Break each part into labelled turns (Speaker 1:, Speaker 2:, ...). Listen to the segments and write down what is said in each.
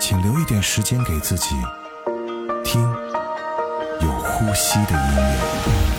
Speaker 1: 请留一点时间给自己，听有呼吸的音乐。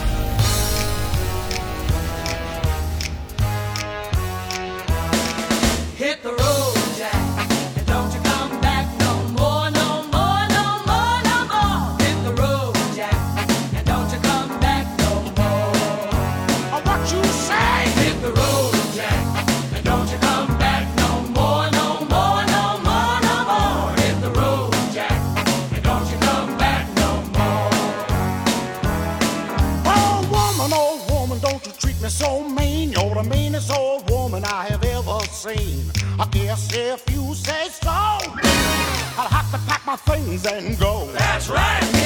Speaker 1: 嘿，我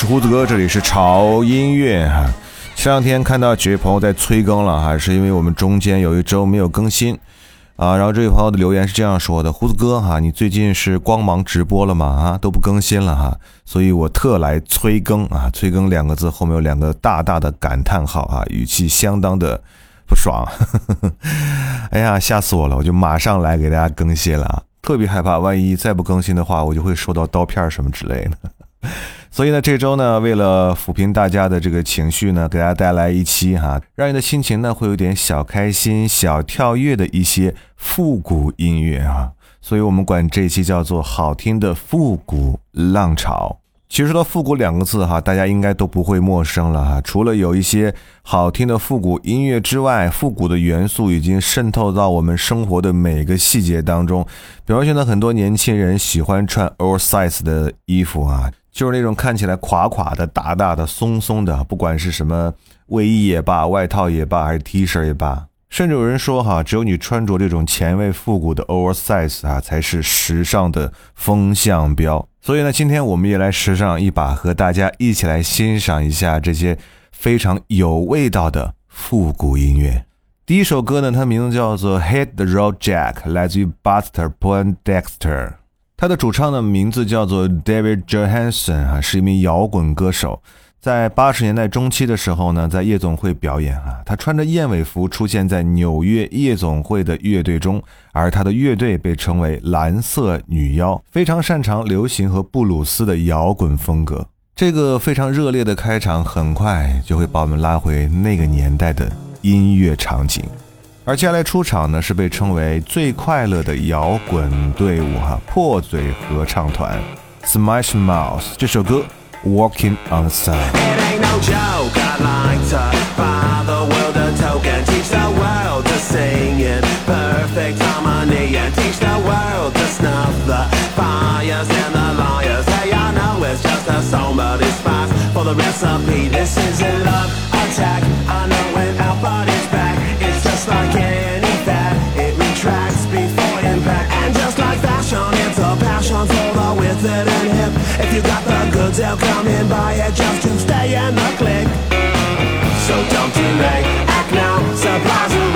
Speaker 1: 是胡子哥，这里是潮音乐哈。前两天看到几位朋友在催更了哈，是因为我们中间有一周没有更新啊。然后这位朋友的留言是这样说的：胡子哥哈，你最近是光芒直播了吗？啊，都不更新了哈，所以我特来催更啊。催更两个字后面有两个大大的感叹号啊，语气相当的不爽。哎呀，吓死我了！我就马上来给大家更新了啊，特别害怕万一再不更新的话，我就会收到刀片什么之类的。所以呢，这周呢，为了抚平大家的这个情绪呢，给大家带来一期哈，让你的心情呢会有点小开心、小跳跃的一些复古音乐啊。所以我们管这一期叫做好听的复古浪潮。其实说到复古两个字哈，大家应该都不会陌生了哈。除了有一些好听的复古音乐之外，复古的元素已经渗透到我们生活的每个细节当中。比方说呢，很多年轻人喜欢穿 oversize 的衣服啊。就是那种看起来垮垮的、大大的、松松的，不管是什么卫衣也罢、外套也罢，还是 T 恤也罢，甚至有人说哈，只有你穿着这种前卫复古的 oversize 啊，才是时尚的风向标。所以呢，今天我们也来时尚一把，和大家一起来欣赏一下这些非常有味道的复古音乐。第一首歌呢，它名字叫做《Hit the Road Jack》，来自于 Buster Poindexter。他的主唱的名字叫做 David Johansen 啊，是一名摇滚歌手。在八十年代中期的时候呢，在夜总会表演啊，他穿着燕尾服出现在纽约夜总会的乐队中，而他的乐队被称为蓝色女妖，非常擅长流行和布鲁斯的摇滚风格。这个非常热烈的开场，很快就会把我们拉回那个年代的音乐场景。而接下来出场呢，是被称为最快乐的摇滚队伍哈，破嘴合唱团 Smash Mouth 这首歌 Walking on the Sun。
Speaker 2: It retracts before impact. And just like fashion, it's a passion for the withered and hip. If you got the goods, they'll come and buy it just to stay in the click. So don't delay, act now. Supplies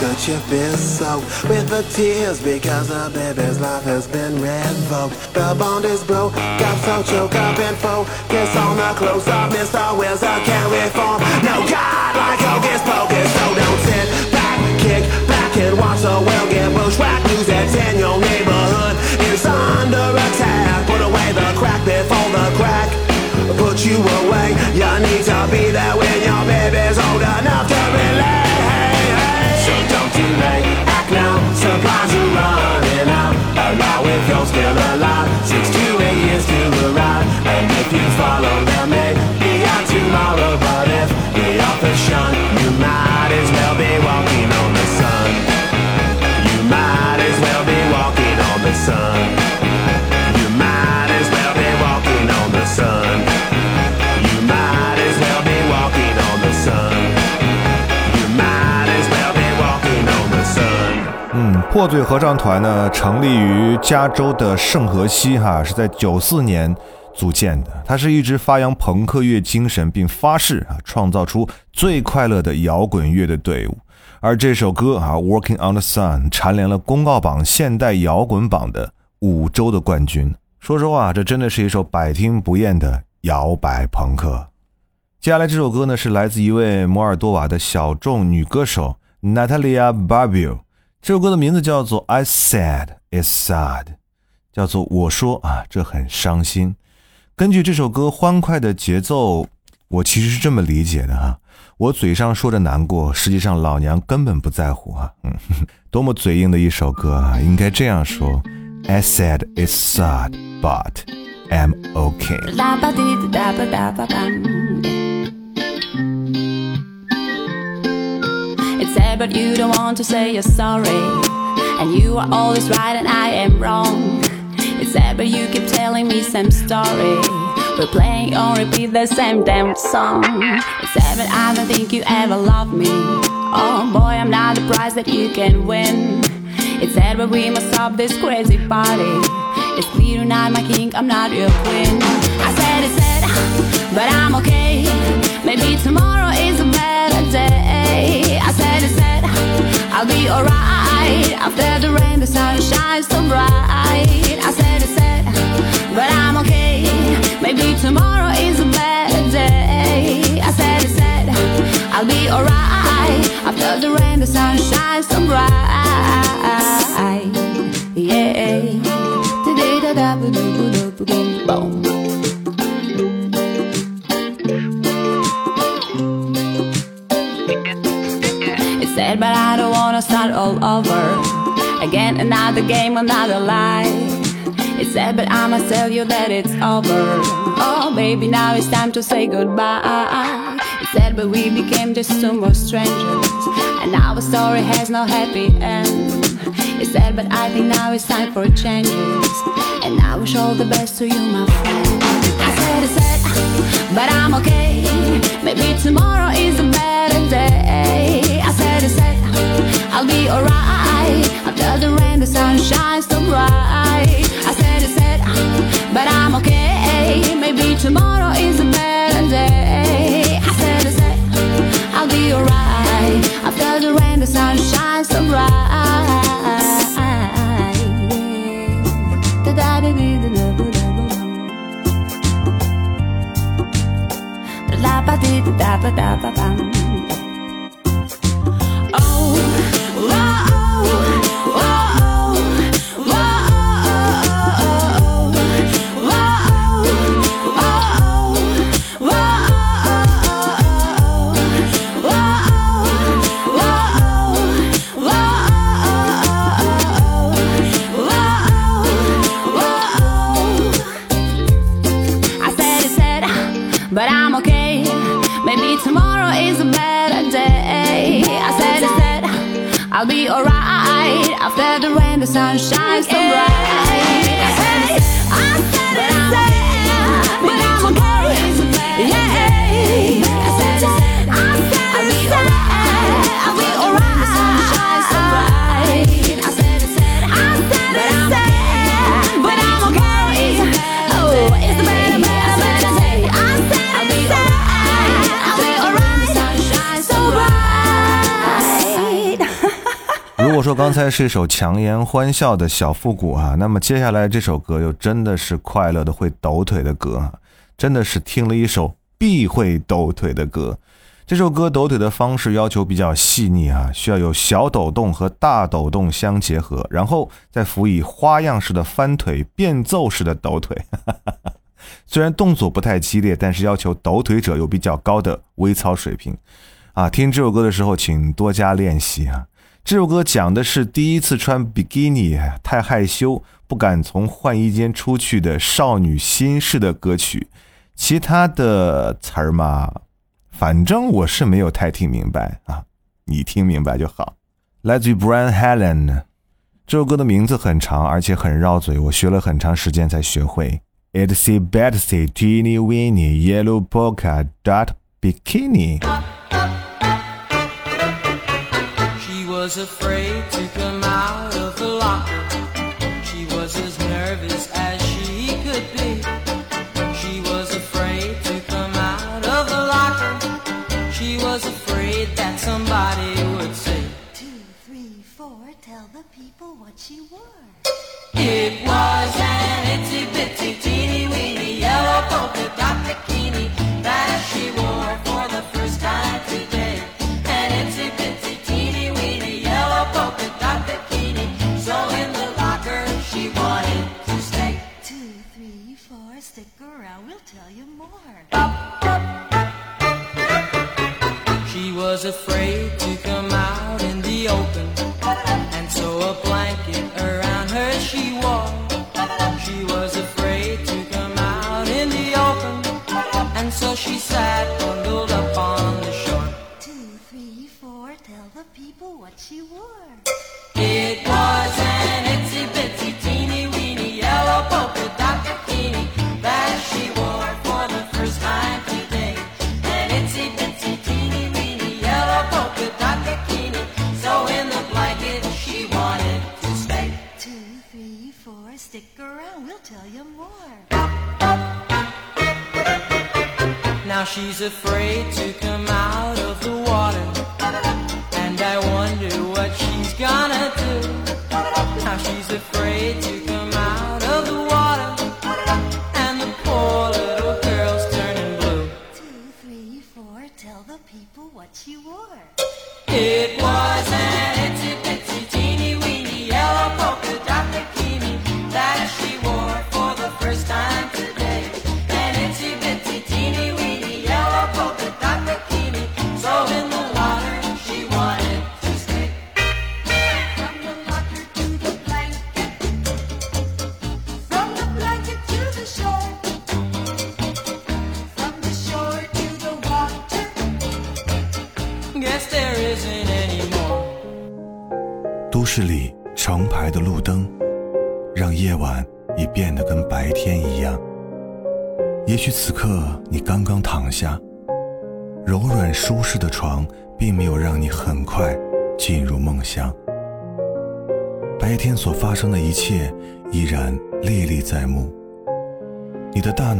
Speaker 2: mama's handkerchief is soaked with the tears because a baby's life has been revoked. The bond is broke, got so choked up and focus on the close up. Mr. Wizard can't reform. No God like hocus pocus, so don't sit back, kick back and watch the world get bushwhacked. News that's in your neighborhood is under attack. Put away the crack before the crack put you away. You need to be there when your
Speaker 1: 破嘴合唱团呢，成立于加州的圣荷西，哈，是在九四年组建的。它是一支发扬朋克乐精神，并发誓啊，创造出最快乐的摇滚乐的队伍。而这首歌啊，《Working on the Sun》蝉联了公告榜现代摇滚榜的五周的冠军。说实话，这真的是一首百听不厌的摇摆朋克。接下来这首歌呢，是来自一位摩尔多瓦的小众女歌手 Natalia Barbiu。这首歌的名字叫做《I Said It's Sad》，叫做我说啊，这很伤心。根据这首歌欢快的节奏，我其实是这么理解的哈。我嘴上说着难过，实际上老娘根本不在乎啊。多么嘴硬的一首歌啊！应该这样说：I said it's sad, but I'm okay。
Speaker 3: It's sad, but you don't want to say you're sorry. And you are always right and I am wrong. It's sad, but you keep telling me same story. We're playing on repeat the same damn song. It's sad, but I don't think you ever loved me. Oh boy, I'm not the prize that you can win. It's sad, but we must stop this crazy party. It's clear tonight, my king, I'm not your queen. I said it said, but I'm okay. Maybe tomorrow is a better day. I'll be alright. After the rain, the sun shines so bright. I said it said, but I'm okay. Maybe tomorrow is a better day. I said it said, I'll be alright. After the rain, the sun shines so bright. Yeah. Start all over. Again, another game, another lie. It's sad, but I must tell you that it's over. Oh, baby, now it's time to say goodbye. It's sad, but we became just two more strangers. And our story has no happy end. It's sad, but I think now it's time for changes. And I wish all the best to you, my friend. I said it's sad, but I'm okay. Maybe tomorrow is a better day. I said it's sad, I'll be alright. After the rain, the sun shines so bright. I said it's sad, ah, but I'm okay. Maybe tomorrow is a better day. I said it's sad, I'll be alright. After the rain, the sun shines so bright. I I'll be alright. After the rain, the sun shines so bright.
Speaker 1: 说刚才是一首强颜欢笑的小复古啊，那么接下来这首歌又真的是快乐的会抖腿的歌啊，真的是听了一首必会抖腿的歌。这首歌抖腿的方式要求比较细腻啊，需要有小抖动和大抖动相结合，然后再辅以花样式的翻腿、变奏式的抖腿。虽然动作不太激烈，但是要求抖腿者有比较高的微操水平啊。听这首歌的时候，请多加练习啊。这首歌讲的是第一次穿比基尼太害羞，不敢从换衣间出去的少女心事的歌曲。其他的词儿嘛，反正我是没有太听明白啊，你听明白就好。来自于 Brian Helen，这首歌的名字很长，而且很绕嘴，我学了很长时间才学会。It's a Betsy Teeny Weeny Yellow Polka Dot Bikini。
Speaker 4: Was afraid to come out of the locker. She was as nervous as she could be. She was afraid to come out of the locker. She was afraid that somebody would say,
Speaker 5: Two, three, four, tell the people what she wore.
Speaker 4: It was an itsy bitsy teeny
Speaker 5: tell you more.
Speaker 4: She was afraid she's afraid to come out of the water.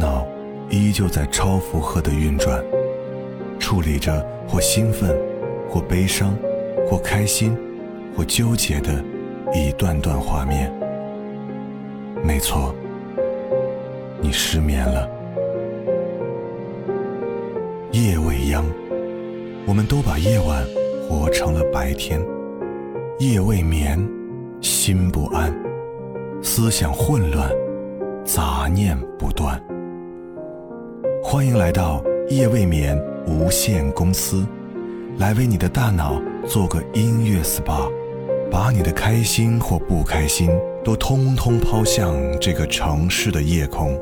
Speaker 1: 脑依旧在超负荷的运转，处理着或兴奋、或悲伤、或开心、或纠结的一段段画面。没错，你失眠了。夜未央，我们都把夜晚活成了白天。夜未眠，心不安，思想混乱，杂念不断。欢迎来到夜未眠无限公司，来为你的大脑做个音乐 SPA，把你的开心或不开心都通通抛向这个城市的夜空，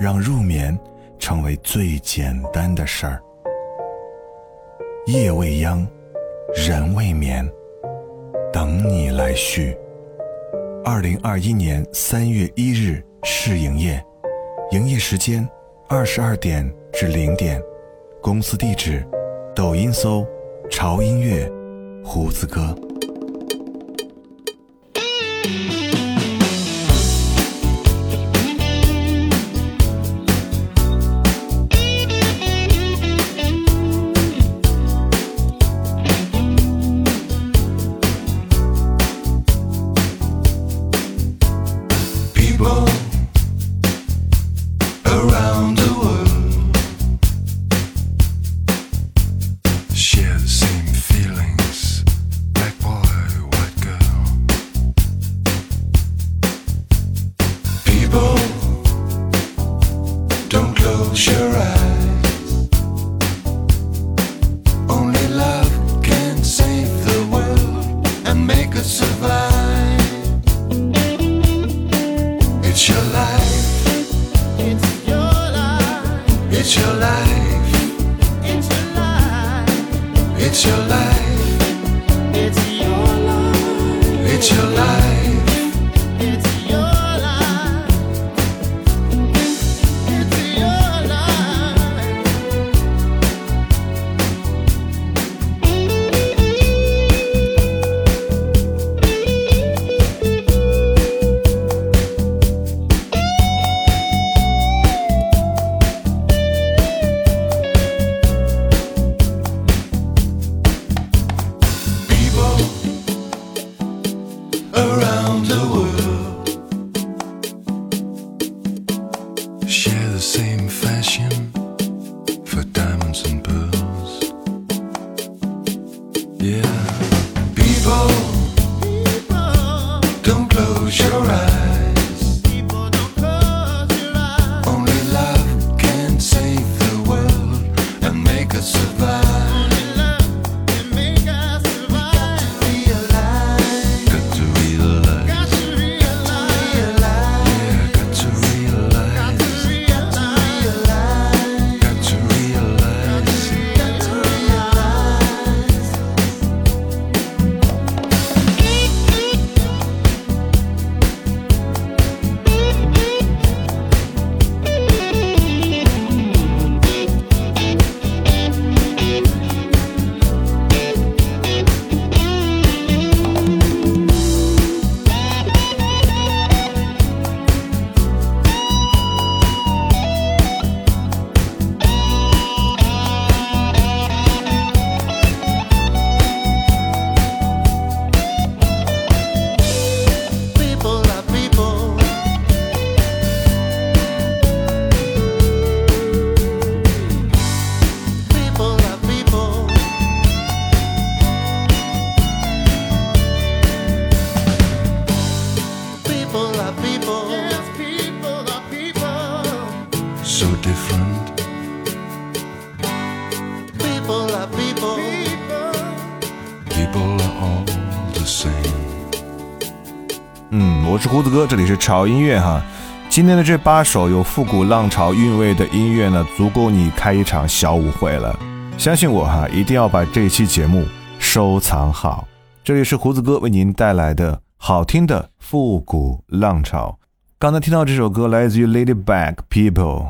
Speaker 1: 让入眠成为最简单的事儿。夜未央，人未眠，等你来续。二零二一年三月一日试营业，营业时间二十二点至零点，公司地址：抖音搜“潮音乐”，胡子哥。嗯，我是胡子哥，这里是潮音乐哈。今天的这八首有复古浪潮韵味的音乐呢，足够你开一场小舞会了。相信我哈，一定要把这期节目收藏好。这里是胡子哥为您带来的好听的复古浪潮。刚才听到这首歌来自于 Lady Back People，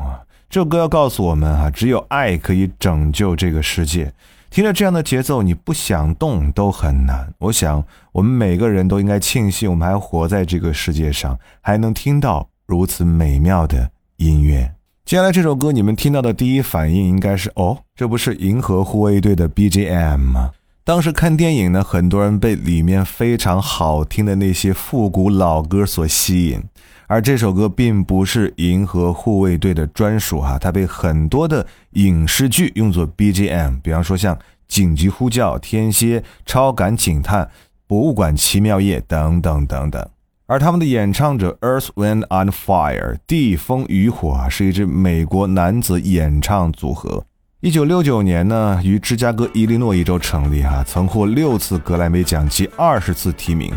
Speaker 1: 这首歌要告诉我们哈，只有爱可以拯救这个世界。听着这样的节奏，你不想动都很难。我想，我们每个人都应该庆幸，我们还活在这个世界上，还能听到如此美妙的音乐。接下来这首歌，你们听到的第一反应应该是：哦，这不是银河护卫队的 BGM 吗？当时看电影呢，很多人被里面非常好听的那些复古老歌所吸引，而这首歌并不是银河护卫队的专属哈，它被很多的影视剧用作 BGM，比方说像《紧急呼叫》《天蝎》《超感警探》《博物馆奇妙夜》等等等等。而他们的演唱者 Earth Wind and Fire 地风雨火，是一支美国男子演唱组合。一九六九年呢，于芝加哥伊利诺伊州成立哈、曾获六次格莱美奖及二十次提名。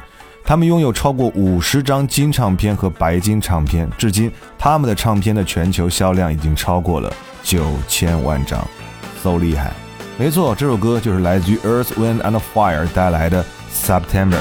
Speaker 1: 他们拥有超过五十张金唱片和白金唱片，至今他们的唱片的全球销量已经超过了九千万张，so 厉害！没错，这首歌就是来自于 Earth Wind and Fire 带来的 September。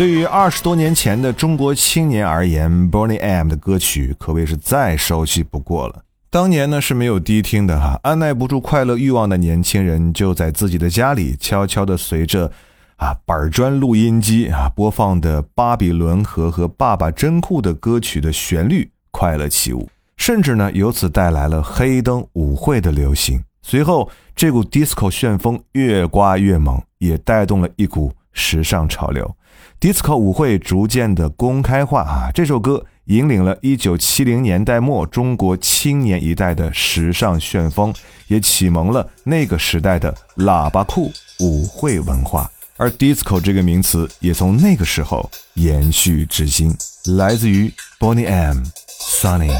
Speaker 1: 对于二十多年前的中国青年而言，Boney M 的歌曲可谓是再熟悉不过了。
Speaker 4: 当年呢是没有迪厅的哈，按耐不住快乐欲望的年轻人就在自己的家里悄悄地随着啊板砖录音机啊播放的《巴比伦河》和《爸爸真酷》的歌曲的旋律快乐起舞，甚至呢由此带来了黑灯舞会的流行。随后，这股 disco 旋风越刮越猛，也带动了一股时尚潮流。Disco 舞会逐渐的公开化啊，这首歌引领了1970年代末中国青年一代的时尚旋风，也启蒙了那个时代的喇叭裤舞会文化。而 disco 这个名词也从那个时候延续至今，来自于 Bonnie M、Sunny。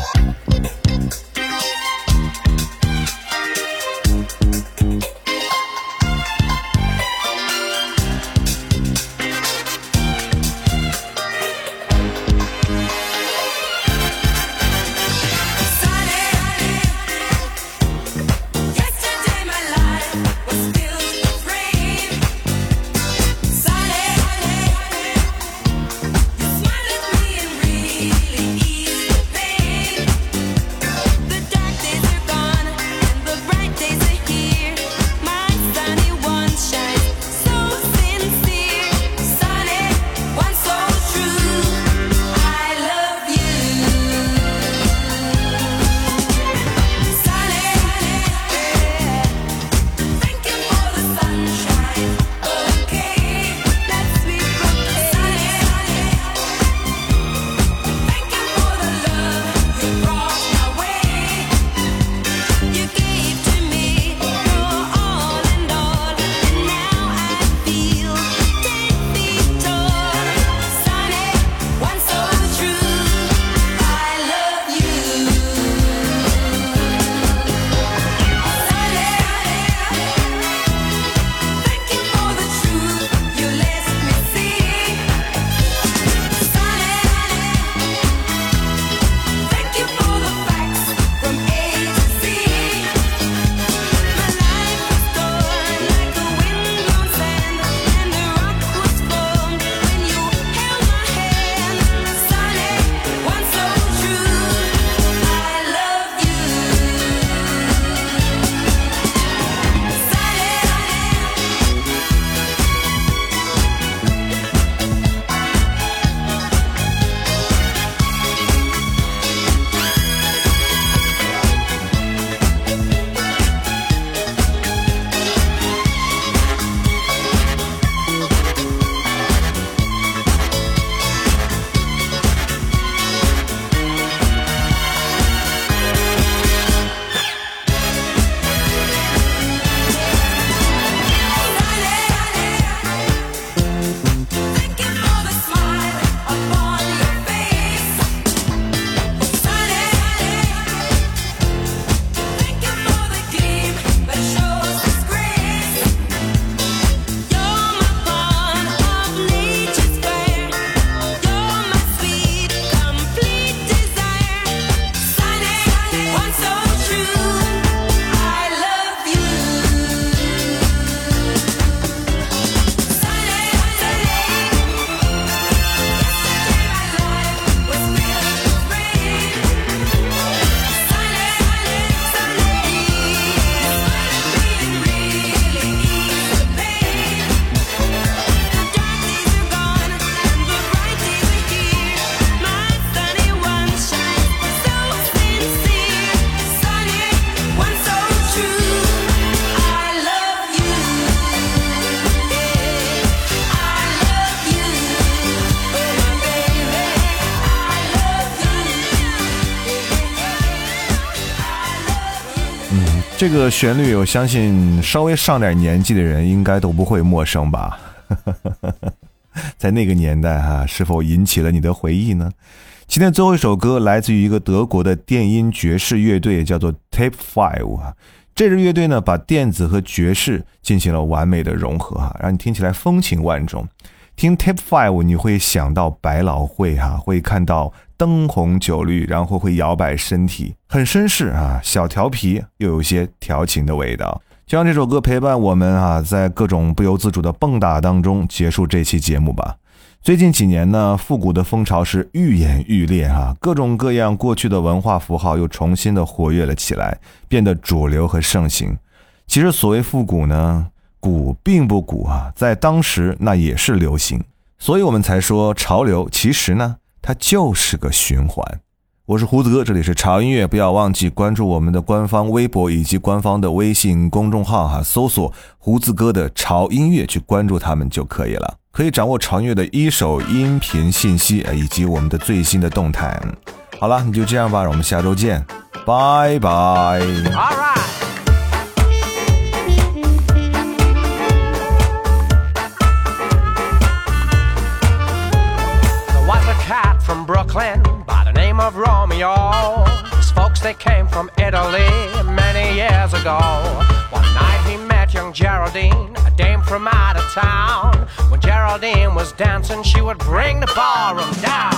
Speaker 4: 这个旋律，我相信稍微上点年纪的人应该都不会陌生吧。在那个年代哈、是否引起了你的回忆呢？今天最后一首歌来自于一个德国的电音爵士乐队，叫做 Tape Five 啊。这支乐队呢，把电子和爵士进行了完美的融合哈、让你听起来风情万种。听 Tape Five，你会想到百老汇哈、会看到灯红酒绿，然后会摇摆身体，很绅士啊，小调皮又有些调情的味道。就让这首歌陪伴我们啊，在各种不由自主的蹦跶当中结束这期节目吧。
Speaker 1: 最近几年呢，复古的风潮是愈演愈烈哈、各种各样过去的文化符号又重新的活跃了起来，变得主流和盛行。其实所谓复古呢，古并不古啊，在当时那也是流行，所以我们才说潮流其实呢，它就是个循环。我是胡子哥，这里是潮音乐，不要忘记关注我们的官方微博以及官方的微信公众号哈，搜索胡子哥的潮音乐去关注他们就可以了，可以掌握潮音乐的一手音频信息以及我们的最新的动态。好了，你就这样吧，我们下周见，拜拜。
Speaker 6: Of Romeo. His folks, they came from Italy many years ago. One night he met young Geraldine, a dame from out of town. When Geraldine was dancing, she would bring the ballroom down.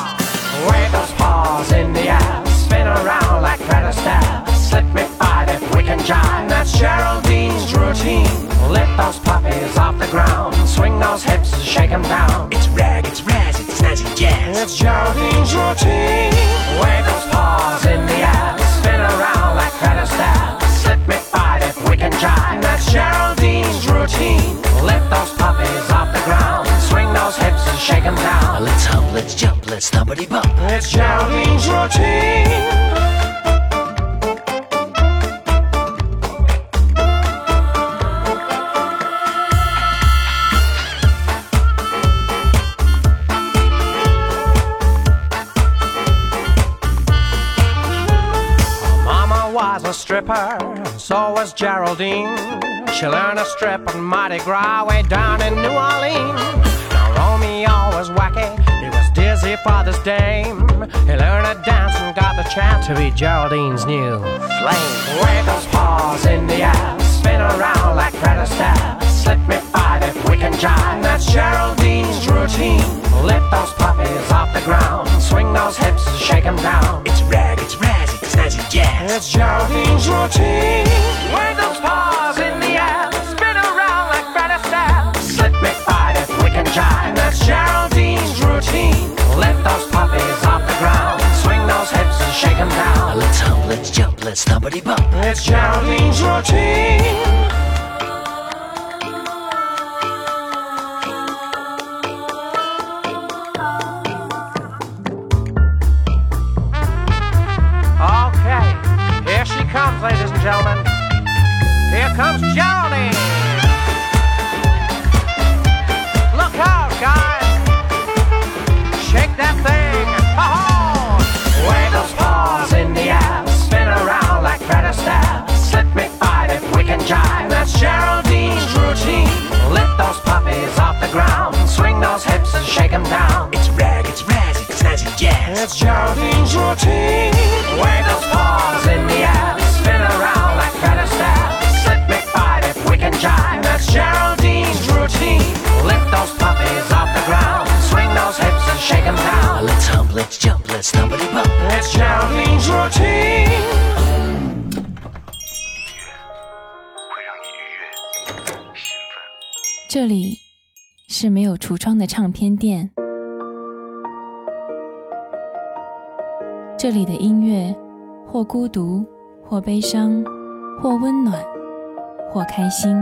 Speaker 6: Wave those paws in the air, spin around like Fred Astaire. Slip me five if we can jive. That's Geraldine's routine. Lift those puppies off the ground, swing those hips and shake 'em down.
Speaker 7: It's rag, it's razz, it's snazzy jazz.
Speaker 6: It's Geraldine's routine.
Speaker 7: Let's hump, let's jump, let's thumpity bump.
Speaker 6: It's Geraldine's routine. And so was Geraldine. She learned to strip on Mardi Gras way down in New Orleans. Now Romeo was wacky, he was dizzy for this dame. He learned to dance and got the chance to be Geraldine's new flame. Wave those paws in the air, spin around like Fred Astaire. Slip me five if we can jive. That's Geraldine's routine. Lift those puppies off the ground, swing those hips
Speaker 7: It's
Speaker 6: Geraldine's routine. Wave those paws in the air, spin around like Astaire. Slip me five if we can jive. That's Geraldine's routine. Lift those puppies off the ground, swing those hips and shake 'em down.
Speaker 7: Let's hump, let's jump, let's thumpity bump.
Speaker 6: It's Geraldine's routine. And gentlemen. Here comes Geraldine. Look out, guys. Shake that thing. Oh, Wave those paws in the air. Spin around like Fred Astaire. Slip me five if we can jive. That's Geraldine's routine. Lift those puppies off the ground. Swing those hips and shake 'em down.
Speaker 7: It's rag, it's razz, it's snazzy jazz.
Speaker 6: It's Geraldine's routine. Wave those paws in the air.
Speaker 7: let's jump，let's jump
Speaker 8: 这里是没有橱窗的唱片店，这里的音乐或孤独或悲伤或温暖或开心，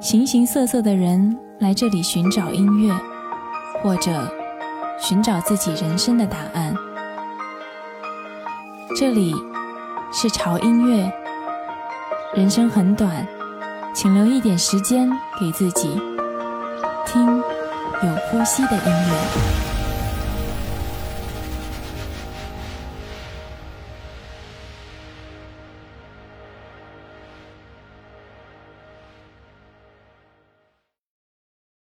Speaker 8: 形形色色的人来这里寻找音乐或者。寻找自己人生的答案。这里是潮音乐，人生很短。请留一点时间给自己，听有呼吸的音乐。